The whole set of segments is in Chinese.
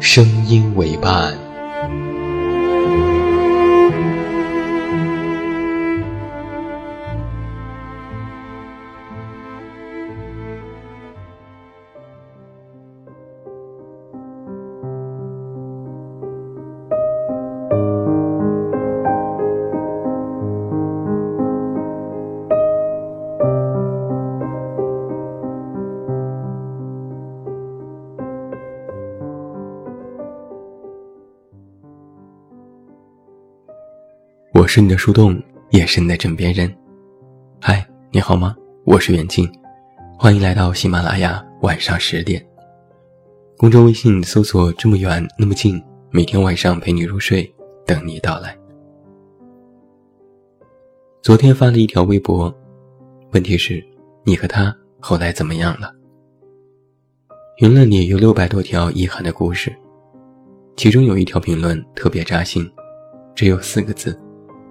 声音为伴。是你的树洞，也是你的枕边人。嗨，你好吗？我是远近，欢迎来到喜马拉雅晚上十点。公众微信搜索“这么远那么近”，每天晚上陪你入睡，等你到来。昨天发了一条微博，问题是：你和他后来怎么样了？评论里有六百多条遗憾的故事，其中有一条评论特别扎心，只有四个字。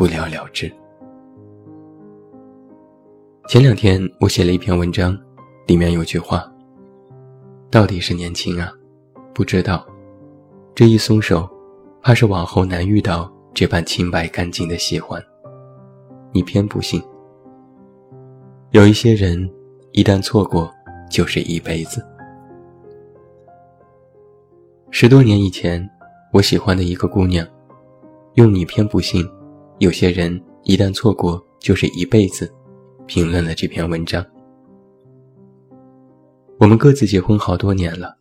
不了了之。前两天我写了一篇文章，里面有句话：“到底是年轻啊，不知道，这一松手，怕是往后难遇到这般清白干净的喜欢。”你偏不信。有一些人，一旦错过，就是一辈子。十多年以前，我喜欢的一个姑娘，用你偏不信。有些人一旦错过就是一辈子，评论了这篇文章。我们各自结婚好多年了，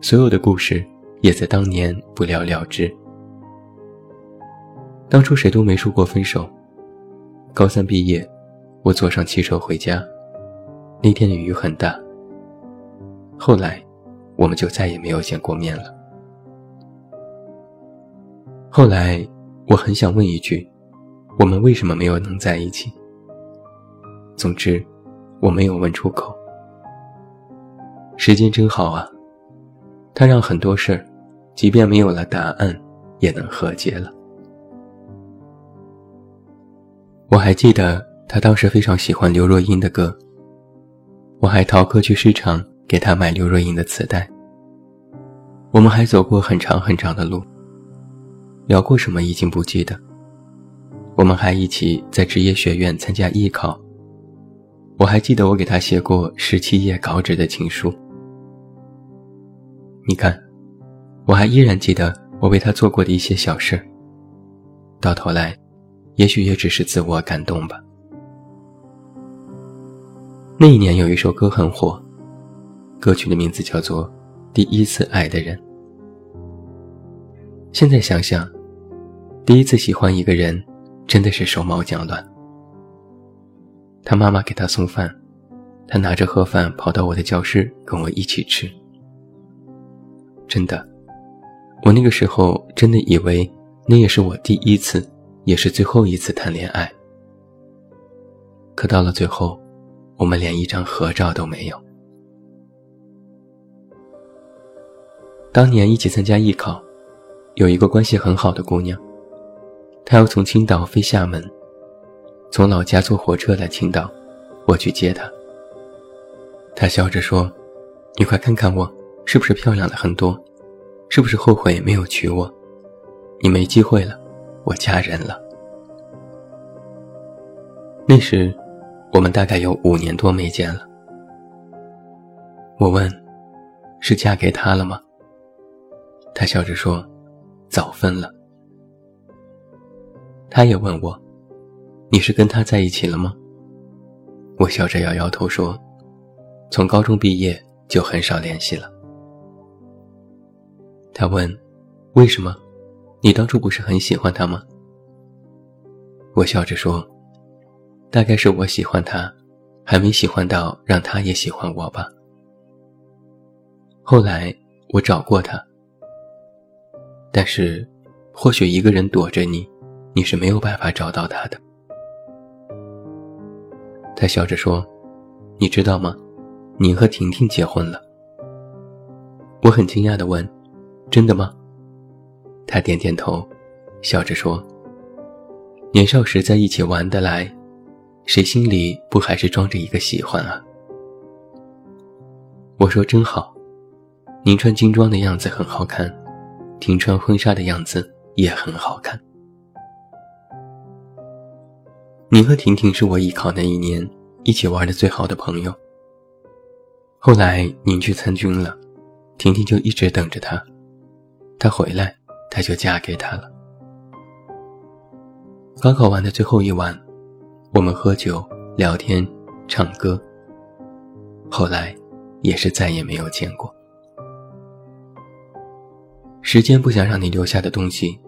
所有的故事也在当年不了了之。当初谁都没说过分手。高三毕业，我坐上汽车回家，那天的雨很大。后来，我们就再也没有见过面了。后来。我很想问一句：我们为什么没有能在一起？总之，我没有问出口。时间真好啊，它让很多事儿，即便没有了答案，也能和解了。我还记得他当时非常喜欢刘若英的歌，我还逃课去市场给他买刘若英的磁带。我们还走过很长很长的路。聊过什么已经不记得。我们还一起在职业学院参加艺考。我还记得我给他写过十七页稿纸的情书。你看，我还依然记得我为他做过的一些小事。到头来，也许也只是自我感动吧。那一年有一首歌很火，歌曲的名字叫做《第一次爱的人》。现在想想，第一次喜欢一个人，真的是手忙脚乱。他妈妈给他送饭，他拿着盒饭跑到我的教室跟我一起吃。真的，我那个时候真的以为那也是我第一次，也是最后一次谈恋爱。可到了最后，我们连一张合照都没有。当年一起参加艺考。有一个关系很好的姑娘，她要从青岛飞厦门，从老家坐火车来青岛，我去接她。她笑着说：“你快看看我，是不是漂亮了很多？是不是后悔没有娶我？你没机会了，我嫁人了。”那时，我们大概有五年多没见了。我问：“是嫁给他了吗？”他笑着说：“早分了。”他也问我：“你是跟他在一起了吗？”我笑着摇摇头说：“从高中毕业就很少联系了。”他问：“为什么？你当初不是很喜欢他吗？”我笑着说：“大概是我喜欢他，还没喜欢到让他也喜欢我吧。”后来我找过他，但是，或许一个人躲着你。你是没有办法找到他的。他笑着说：“你知道吗？你和婷婷结婚了。”我很惊讶地问：“真的吗？”他点点头，笑着说：“年少时在一起玩得来，谁心里不还是装着一个喜欢啊？”我说：“真好，您穿军装的样子很好看，婷穿婚纱的样子也很好看。”您和婷婷是我艺考那一年一起玩的最好的朋友。后来您去参军了，婷婷就一直等着他，他回来，她就嫁给他了。高考完的最后一晚，我们喝酒、聊天、唱歌。后来，也是再也没有见过。时间不想让你留下的东西，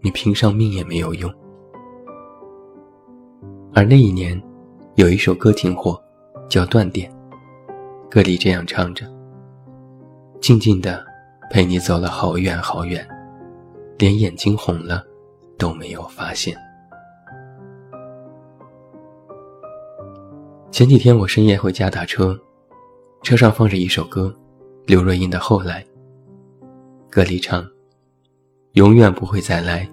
你拼上命也没有用。而那一年，有一首歌挺火，叫《断点》。歌里这样唱着：“静静的陪你走了好远好远，连眼睛红了都没有发现。”前几天我深夜回家打车，车上放着一首歌，刘若英的《后来》。歌里唱：“永远不会再来，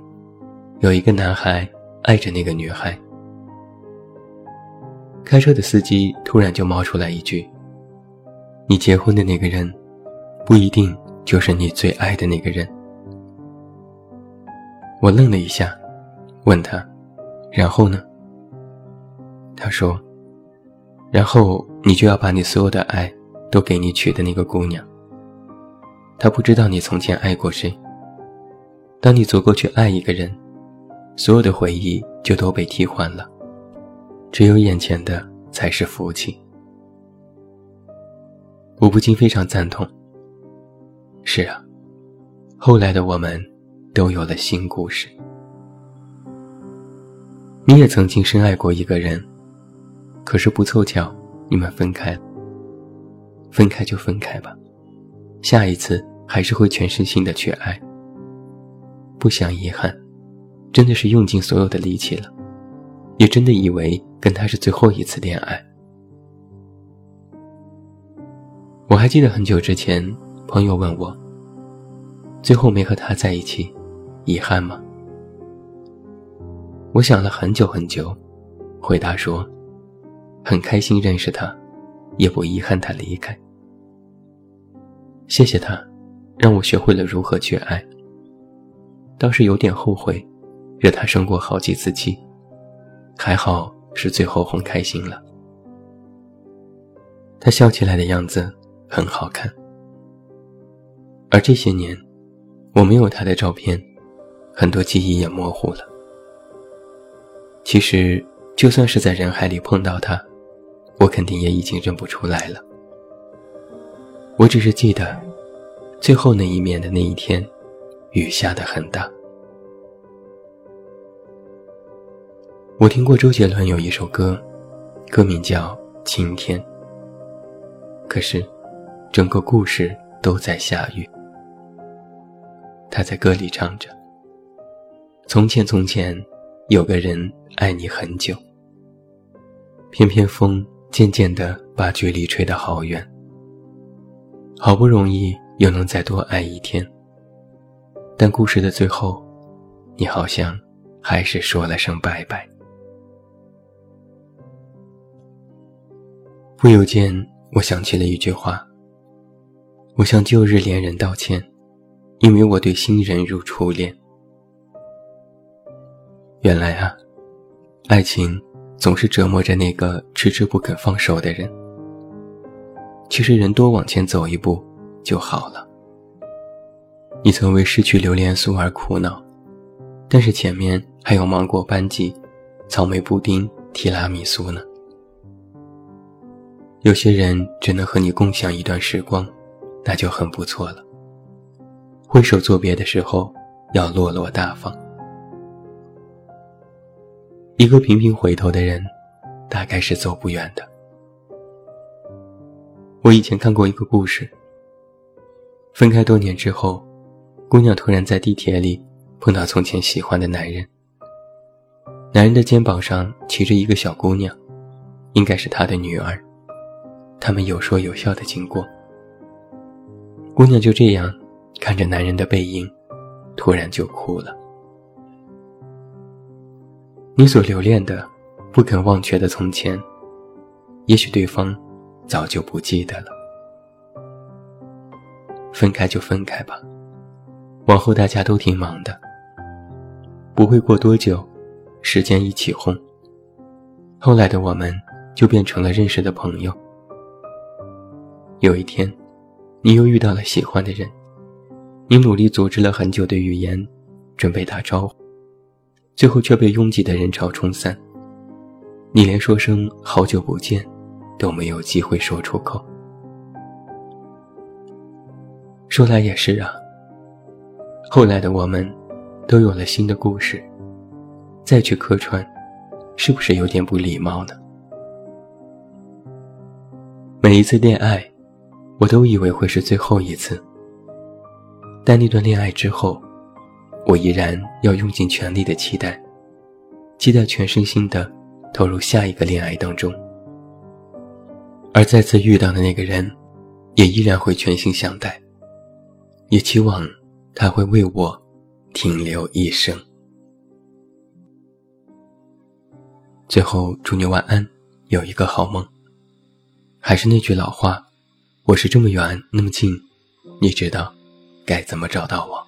有一个男孩爱着那个女孩。”开车的司机突然就冒出来一句：“你结婚的那个人，不一定就是你最爱的那个人。”我愣了一下，问他：“然后呢？”他说：“然后你就要把你所有的爱都给你娶的那个姑娘。他不知道你从前爱过谁。当你足够去爱一个人，所有的回忆就都被替换了。”只有眼前的才是福气，我不禁非常赞同。是啊，后来的我们都有了新故事。你也曾经深爱过一个人，可是不凑巧，你们分开了。分开就分开吧，下一次还是会全身心的去爱。不想遗憾，真的是用尽所有的力气了。也真的以为跟他是最后一次恋爱。我还记得很久之前，朋友问我：“最后没和他在一起，遗憾吗？”我想了很久很久，回答说：“很开心认识他，也不遗憾他离开。谢谢他，让我学会了如何去爱。倒是有点后悔，惹他生过好几次气。”还好是最后哄开心了，他笑起来的样子很好看。而这些年，我没有他的照片，很多记忆也模糊了。其实，就算是在人海里碰到他，我肯定也已经认不出来了。我只是记得，最后那一面的那一天，雨下的很大。我听过周杰伦有一首歌，歌名叫《晴天》。可是，整个故事都在下雨。他在歌里唱着：“从前从前，有个人爱你很久。偏偏风渐渐地把距离吹得好远。好不容易又能再多爱一天，但故事的最后，你好像还是说了声拜拜。”不由间，我想起了一句话。我向旧日恋人道歉，因为我对新人如初恋。原来啊，爱情总是折磨着那个迟迟不肯放手的人。其实人多往前走一步就好了。你曾为失去榴莲酥而苦恼，但是前面还有芒果班戟、草莓布丁、提拉米苏呢。有些人只能和你共享一段时光，那就很不错了。挥手作别的时候，要落落大方。一个频频回头的人，大概是走不远的。我以前看过一个故事。分开多年之后，姑娘突然在地铁里碰到从前喜欢的男人。男人的肩膀上骑着一个小姑娘，应该是他的女儿。他们有说有笑的经过。姑娘就这样看着男人的背影，突然就哭了。你所留恋的、不肯忘却的从前，也许对方早就不记得了。分开就分开吧，往后大家都挺忙的，不会过多久，时间一起哄。后来的我们就变成了认识的朋友。有一天，你又遇到了喜欢的人，你努力组织了很久的语言，准备打招呼，最后却被拥挤的人潮冲散。你连说声好久不见，都没有机会说出口。说来也是啊，后来的我们，都有了新的故事，再去客串，是不是有点不礼貌呢？每一次恋爱，我都以为会是最后一次，但那段恋爱之后，我依然要用尽全力的期待，期待全身心的投入下一个恋爱当中，而再次遇到的那个人，也依然会全心相待。也期望他会为我停留一生。最后，祝你晚安，有一个好梦。还是那句老话，我是这么远那么近，你知道该怎么找到我。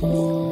嗯。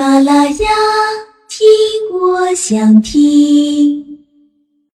马拉雅，听我想听。